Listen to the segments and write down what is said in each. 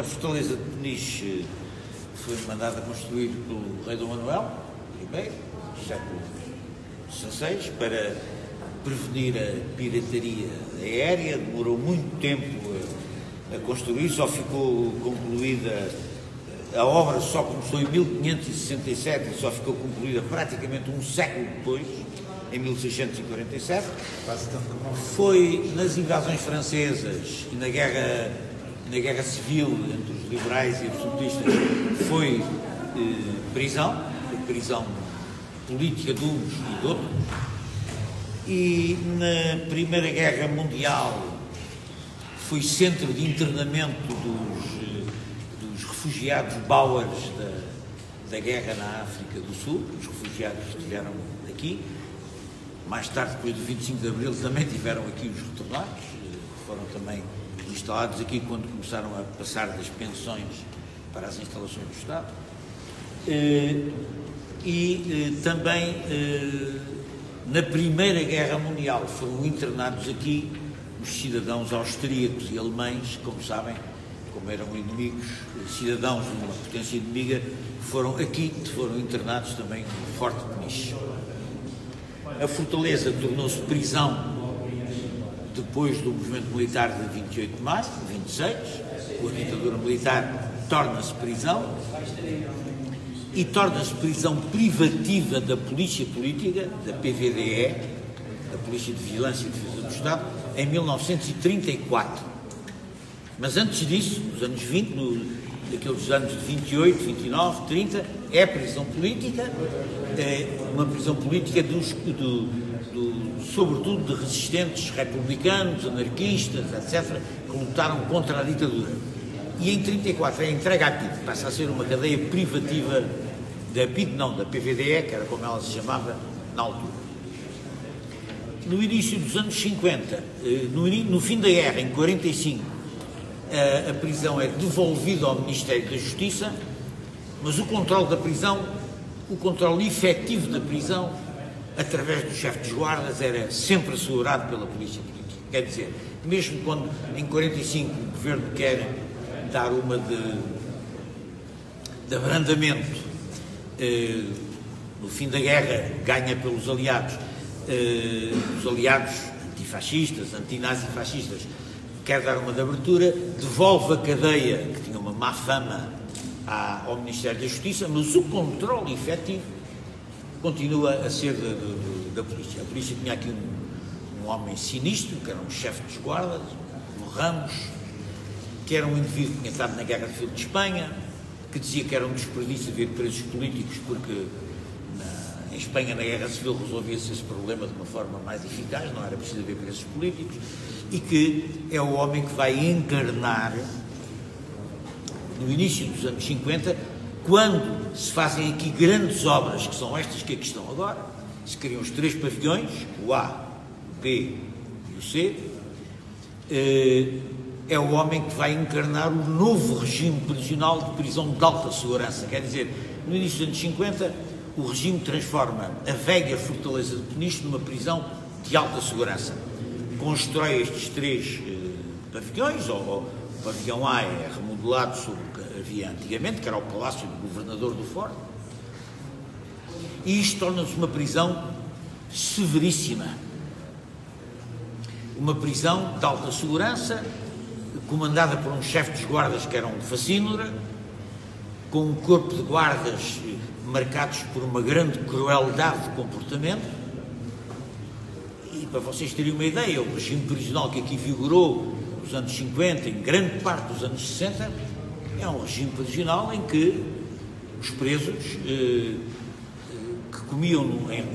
a fortaleza de Peniche foi mandada construir pelo rei Dom Manuel I, século XVI, para prevenir a pirataria aérea. Demorou muito tempo a, a construir, só ficou concluída a obra só começou em 1567 e só ficou concluída praticamente um século depois, em 1647. Foi nas invasões francesas e na guerra, na guerra civil entre os liberais e absolutistas, foi eh, prisão, prisão política de uns e de outros. E na Primeira Guerra Mundial foi centro de internamento dos refugiados Bauers da, da guerra na África do Sul, os refugiados que estiveram aqui. Mais tarde, depois do 25 de Abril, também tiveram aqui os retornados, foram também instalados aqui quando começaram a passar das pensões para as instalações do Estado. Eh, e eh, também eh, na Primeira Guerra Mundial foram internados aqui os cidadãos austríacos e alemães, como sabem, como eram inimigos, cidadãos de uma potência inimiga, foram aqui, foram internados também no Forte Peniche. A fortaleza tornou-se prisão depois do movimento militar de 28 de maio, 26, com a ditadura militar, torna-se prisão e torna-se prisão privativa da polícia política, da PVDE, da Polícia de Vigilância e Defesa do Estado, em 1934. Mas antes disso, nos anos 20, no, daqueles anos de 28, 29, 30, é prisão política, é uma prisão política dos, do, do, sobretudo de resistentes republicanos, anarquistas, etc., que lutaram contra a ditadura. E em 34 é entregue à PID, passa a ser uma cadeia privativa da PID, não, da PVDE, que era como ela se chamava na altura. No início dos anos 50, eh, no, fim da guerra, em 45, a, a prisão é devolvida ao Ministério da Justiça, mas o controle da prisão, o controle efetivo da prisão, através do chefe dos guardas, era sempre assegurado pela Polícia Política. Quer dizer, mesmo quando em 45 o governo quer dar uma de, de abrandamento, eh, no fim da guerra ganha pelos aliados, eh, os aliados antifascistas, antinazifascistas, quer dar uma de abertura, devolve a cadeia, que tinha uma má fama, ao Ministério da Justiça, mas o controle efetivo continua a ser da, da, polícia. A polícia tinha aqui um, um homem sinistro, que era um chefe dos guardas, um Ramos, que era um indivíduo que tinha estado na Guerra Civil de Espanha, que dizia que era um desperdício de presos políticos, porque na, em Espanha, na Guerra Civil, resolvia-se esse problema de uma forma mais eficaz, não era preciso haver presos políticos e que é o homem que vai encarnar, no início dos anos 50, quando se fazem aqui grandes obras, que são estas que aqui estão agora, se criam os três pavilhões, o A, o B e o C, eh, é o homem que vai encarnar o novo regime prisional de prisão de alta segurança. Quer dizer, no início dos anos 50, o regime transforma a velha fortaleza de Peniche numa prisão de alta segurança constrói estes três uh, pavilhões, ou, ou, o pavilhão A é remodelado sobre o que havia antigamente, que era o palácio do governador do Forte, e isto torna-se uma prisão severíssima. Uma prisão de alta segurança, comandada por um chefe dos guardas que era um facínora, com um corpo de guardas eh, marcados por uma grande crueldade de comportamento, para vocês terem uma ideia, o regime prisional que aqui vigorou nos anos 50, em grande parte dos anos 60, é um regime prisional em que os presos eh, que comiam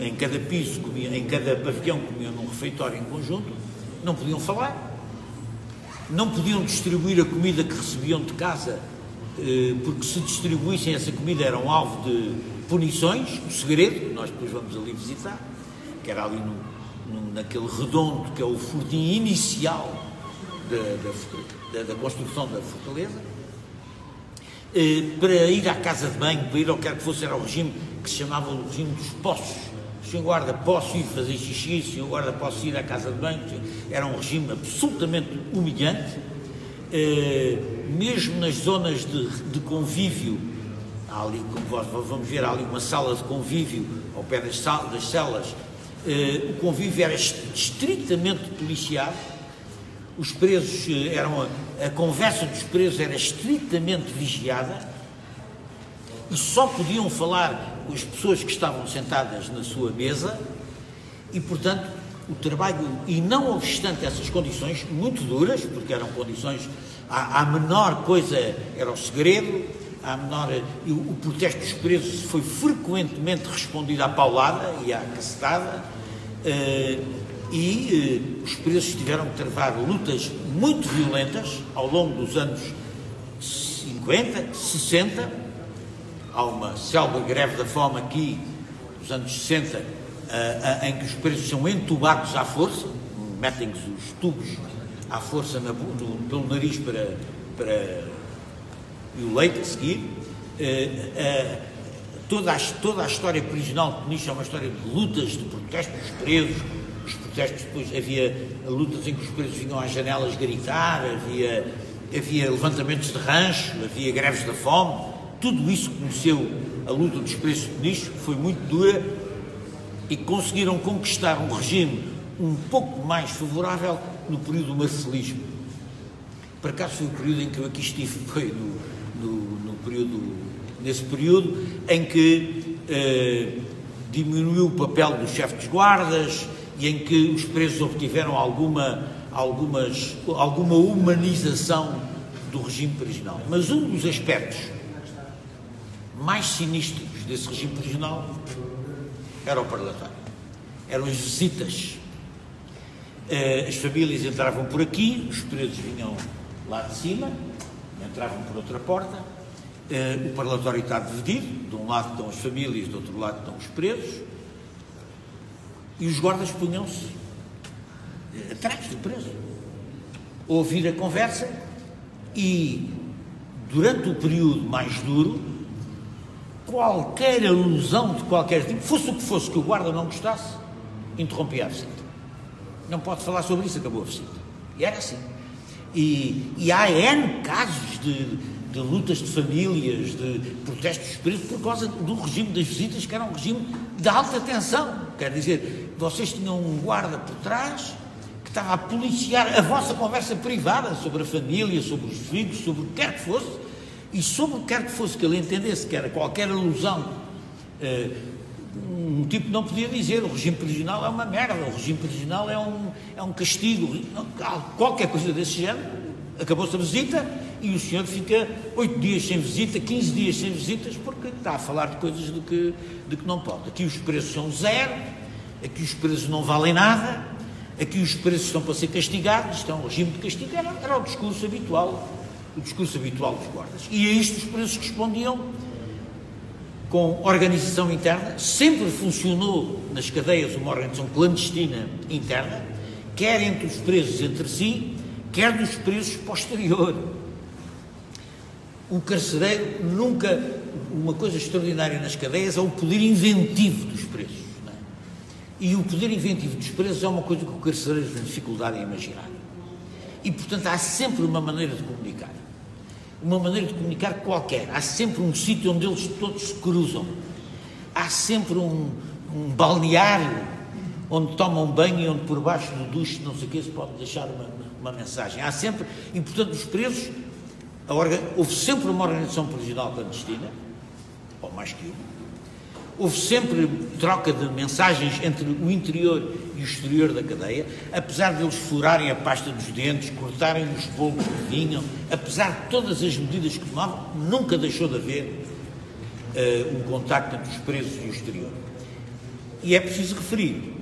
em, cada piso, comiam, em cada pavilhão, comiam num refeitório em conjunto, não podiam falar, não podiam distribuir a comida que recebiam de casa, eh, porque se distribuíssem essa comida eram alvo de punições, o segredo, nós depois vamos ali visitar, que era ali no, naquele redondo que é o furtim inicial da, da, da, construção da fortaleza, eh, para ir à casa de banho, para ir ao que quer que fosse, era o regime que se chamava o regime dos possos. O senhor guarda, posso ir fazer xixi, o senhor guarda, posso ir à casa de banho. Era um regime absolutamente humilhante. Eh, mesmo nas zonas de, de convívio, ali, como vamos ver, há ali uma sala de convívio ao pé das, das celas, eh, o convívio era estritamente policiado, os presos eh, eram, a, conversa dos presos era estritamente vigiada e só podiam falar as pessoas que estavam sentadas na sua mesa e, portanto, o trabalho, e não obstante essas condições muito duras, porque eram condições, a, a menor coisa era o segredo, a menor, o, o protesto dos presos foi frequentemente respondido à paulada e à cacetada, eh, e eh, os presos tiveram que travar lutas muito violentas ao longo dos anos 50, 60, há uma célebre greve da fome aqui, nos anos 60, uh, uh, em que os presos são entubados à força, metem-se os tubos à força na, no, pelo nariz para, para e o leite a seguir. Uh, toda, a, toda a história prisional de Peniche é uma história de lutas, de protestos dos presos. Os protestos depois havia lutas em que os presos vinham às janelas gritar, havia, havia levantamentos de rancho, havia greves da fome tudo isso conheceu a luta dos preços de nicho, foi muito dura e conseguiram conquistar um regime um pouco mais favorável no período do marcelismo. Por acaso foi o período em que eu aqui estive, foi no, no, no período, nesse período em que eh, diminuiu o papel dos chefes de guardas e em que os presos obtiveram alguma, algumas, alguma humanização do regime prisional. Mas um dos aspectos mais sinistros desse regime prisional era o parlatório. Eram as visitas. Eh, as famílias entravam por aqui, os presos vinham lá de cima, entravam por outra porta. Eh, o parlatório está dividido, de um lado estão as famílias, do outro lado estão os presos. E os guardas punham-se atrás do preso, ouvir a conversa e, durante o período mais duro, qualquer alusão de qualquer tipo, fosse o que fosse que o guarda não gostasse, interrompia a visita. Não pode falar sobre isso, acabou a visita. E era assim. E, e há N casos de, de, lutas de famílias, de protestos expressos por causa do regime das visitas, que era um regime de alta tensão. Quer dizer, vocês tinham um guarda por trás que estava a policiar a vossa conversa privada sobre a família, sobre os filhos, sobre o que quer que fosse, e sobre o que quer que fosse que ele entendesse que era qualquer alusão, eh, um tipo não podia dizer o regime prisional é uma merda, o regime prisional é um, é um castigo, qualquer coisa desse género. Acabou-se a visita e o senhor fica oito dias sem visita, 15 dias sem visitas, porque está a falar de coisas de que, de que não pode. Aqui os preços são zero, aqui os preços não valem nada, aqui os preços estão para ser castigados, isto é um regime de castigo, era, era o discurso habitual o discurso habitual dos guardas. E a isto os presos respondiam com organização interna, sempre funcionou nas cadeias uma organização clandestina interna, quer entre os presos entre si, quer dos presos posterior. O carcereiro nunca. Uma coisa extraordinária nas cadeias é o poder inventivo dos presos. É? E o poder inventivo dos presos é uma coisa que o carcereiro tem dificuldade em imaginar. E, portanto, há sempre uma maneira de comunicar uma maneira de comunicar qualquer. Há sempre um sítio onde eles todos se cruzam. Há sempre um, um balneário onde tomam banho e onde por baixo do duche, não sei o que, se pode deixar uma, uma mensagem. Há sempre, e portanto os presos, orga, houve sempre uma organização prisional clandestina, ou mais que uma, Houve sempre troca de mensagens entre o interior e o exterior da cadeia, apesar de eles furarem a pasta dos dentes, cortarem os polvos que vinham, apesar de todas as medidas que tomavam, nunca deixou de haver uh, um contacto entre os presos e o exterior. E é preciso referir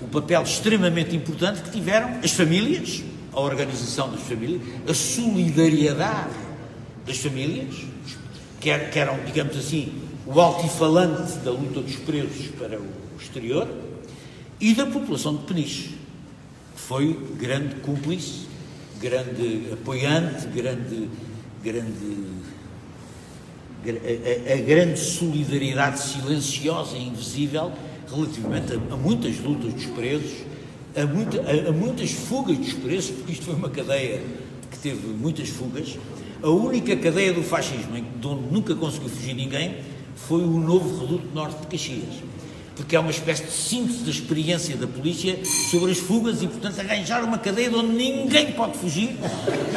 o papel extremamente importante que tiveram as famílias, a organização das famílias, a solidariedade das famílias, que eram, digamos assim, o altifalante da luta dos presos para o exterior e da população de Peniche, que foi grande cúmplice, grande apoiante, grande, grande a, a, a grande solidariedade silenciosa e invisível relativamente a, a muitas lutas dos presos, a, muita, a, muitas fugas dos presos, porque isto foi uma cadeia que teve muitas fugas. A única cadeia do fascismo de onde nunca conseguiu fugir ninguém foi o novo reduto norte de Caxias. Porque é uma espécie de síntese da experiência da polícia sobre as fugas e, portanto, arranjar uma cadeia de onde ninguém pode fugir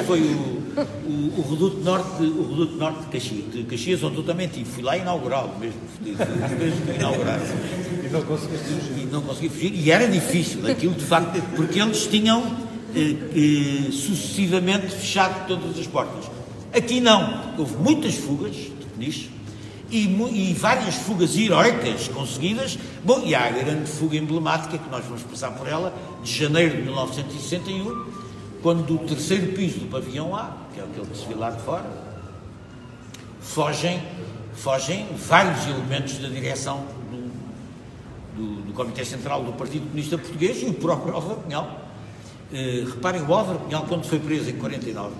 foi o, o, o, reduto, norte, o reduto norte de Caxias, de Caxias, onde eu também tive. Fui lá inaugurá-lo mesmo, mesmo inaugurar. E não conseguiste fugir. E não consegui fugir. E era difícil aquilo, de facto, porque eles tinham eh, eh, sucessivamente fechado todas as portas. Aqui não. Houve muitas fugas de peniche e, e, várias fugas heroicas conseguidas. Bom, e há a grande fuga emblemática, que nós vamos passar por ela, de janeiro de 1961, quando do terceiro piso do pavilhão A, que é aquele que se vê lá de fora, fogem, fogem vários elementos da direção do, Comitê Central do Partido Comunista Português e o próprio Álvaro Cunhal. Uh, reparem, o Álvaro Cunhal, quando foi preso em 49,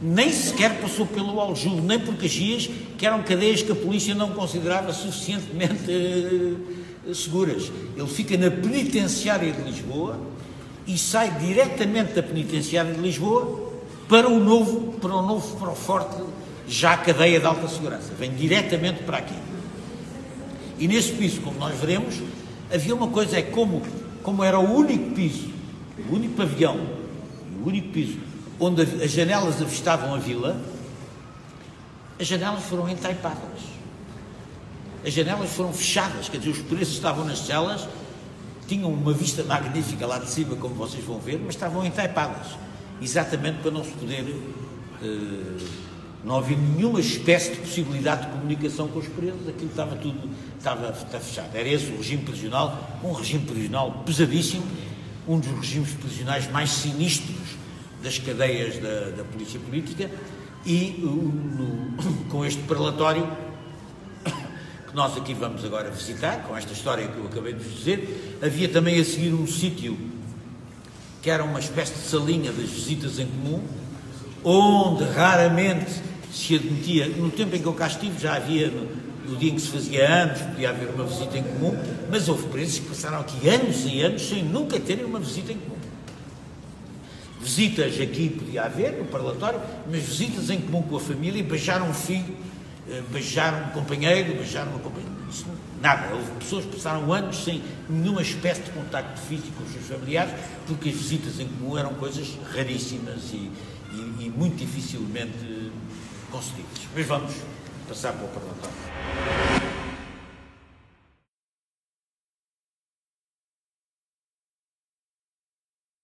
nem sequer passou pelo Aljube, nem por Caxias, que eram cadeias que a polícia não considerava suficientemente uh, seguras. Ele fica na penitenciária de Lisboa e sai diretamente da penitenciária de Lisboa para o novo, para o novo, para o forte, já cadeia de alta segurança. Vem diretamente para aqui. E nesse piso, como nós veremos, havia uma coisa, é como, como era o único piso, o único pavilhão, o único piso, onde as janelas avistavam a vila, as janelas foram entaipadas. As janelas foram fechadas, quer dizer, os presos estavam nas celas tinham uma vista magnífica lá de cima, como vocês vão ver, mas estavam entaipadas, exatamente para não se poder. Uh, não havia nenhuma espécie de possibilidade de comunicação com os presos, aquilo estava tudo estava, estava fechado. Era esse o regime prisional, um regime prisional pesadíssimo, um dos regimes prisionais mais sinistros das cadeias da, da polícia política, e uh, no, com este parlatório nós aqui vamos agora visitar, com esta história que eu acabei de vos dizer. Havia também a seguir um sítio que era uma espécie de salinha das visitas em comum, onde raramente se admitia, no tempo em que eu cá estive já havia, no, no dia em que se fazia anos, podia haver uma visita em comum, mas houve presos que passaram aqui anos e anos sem nunca terem uma visita em comum. Visitas aqui podia haver, no parlatório, mas visitas em comum com a família, beijar um filho eh, beijar um companheiro, beijar uma companheira. Isso, nada. Houve pessoas que passaram anos sem nenhuma espécie de contacto físico com os seus familiares, porque as visitas em comum eram coisas raríssimas e, e, e muito dificilmente concedidas. Mas vamos passar para o Parlamento.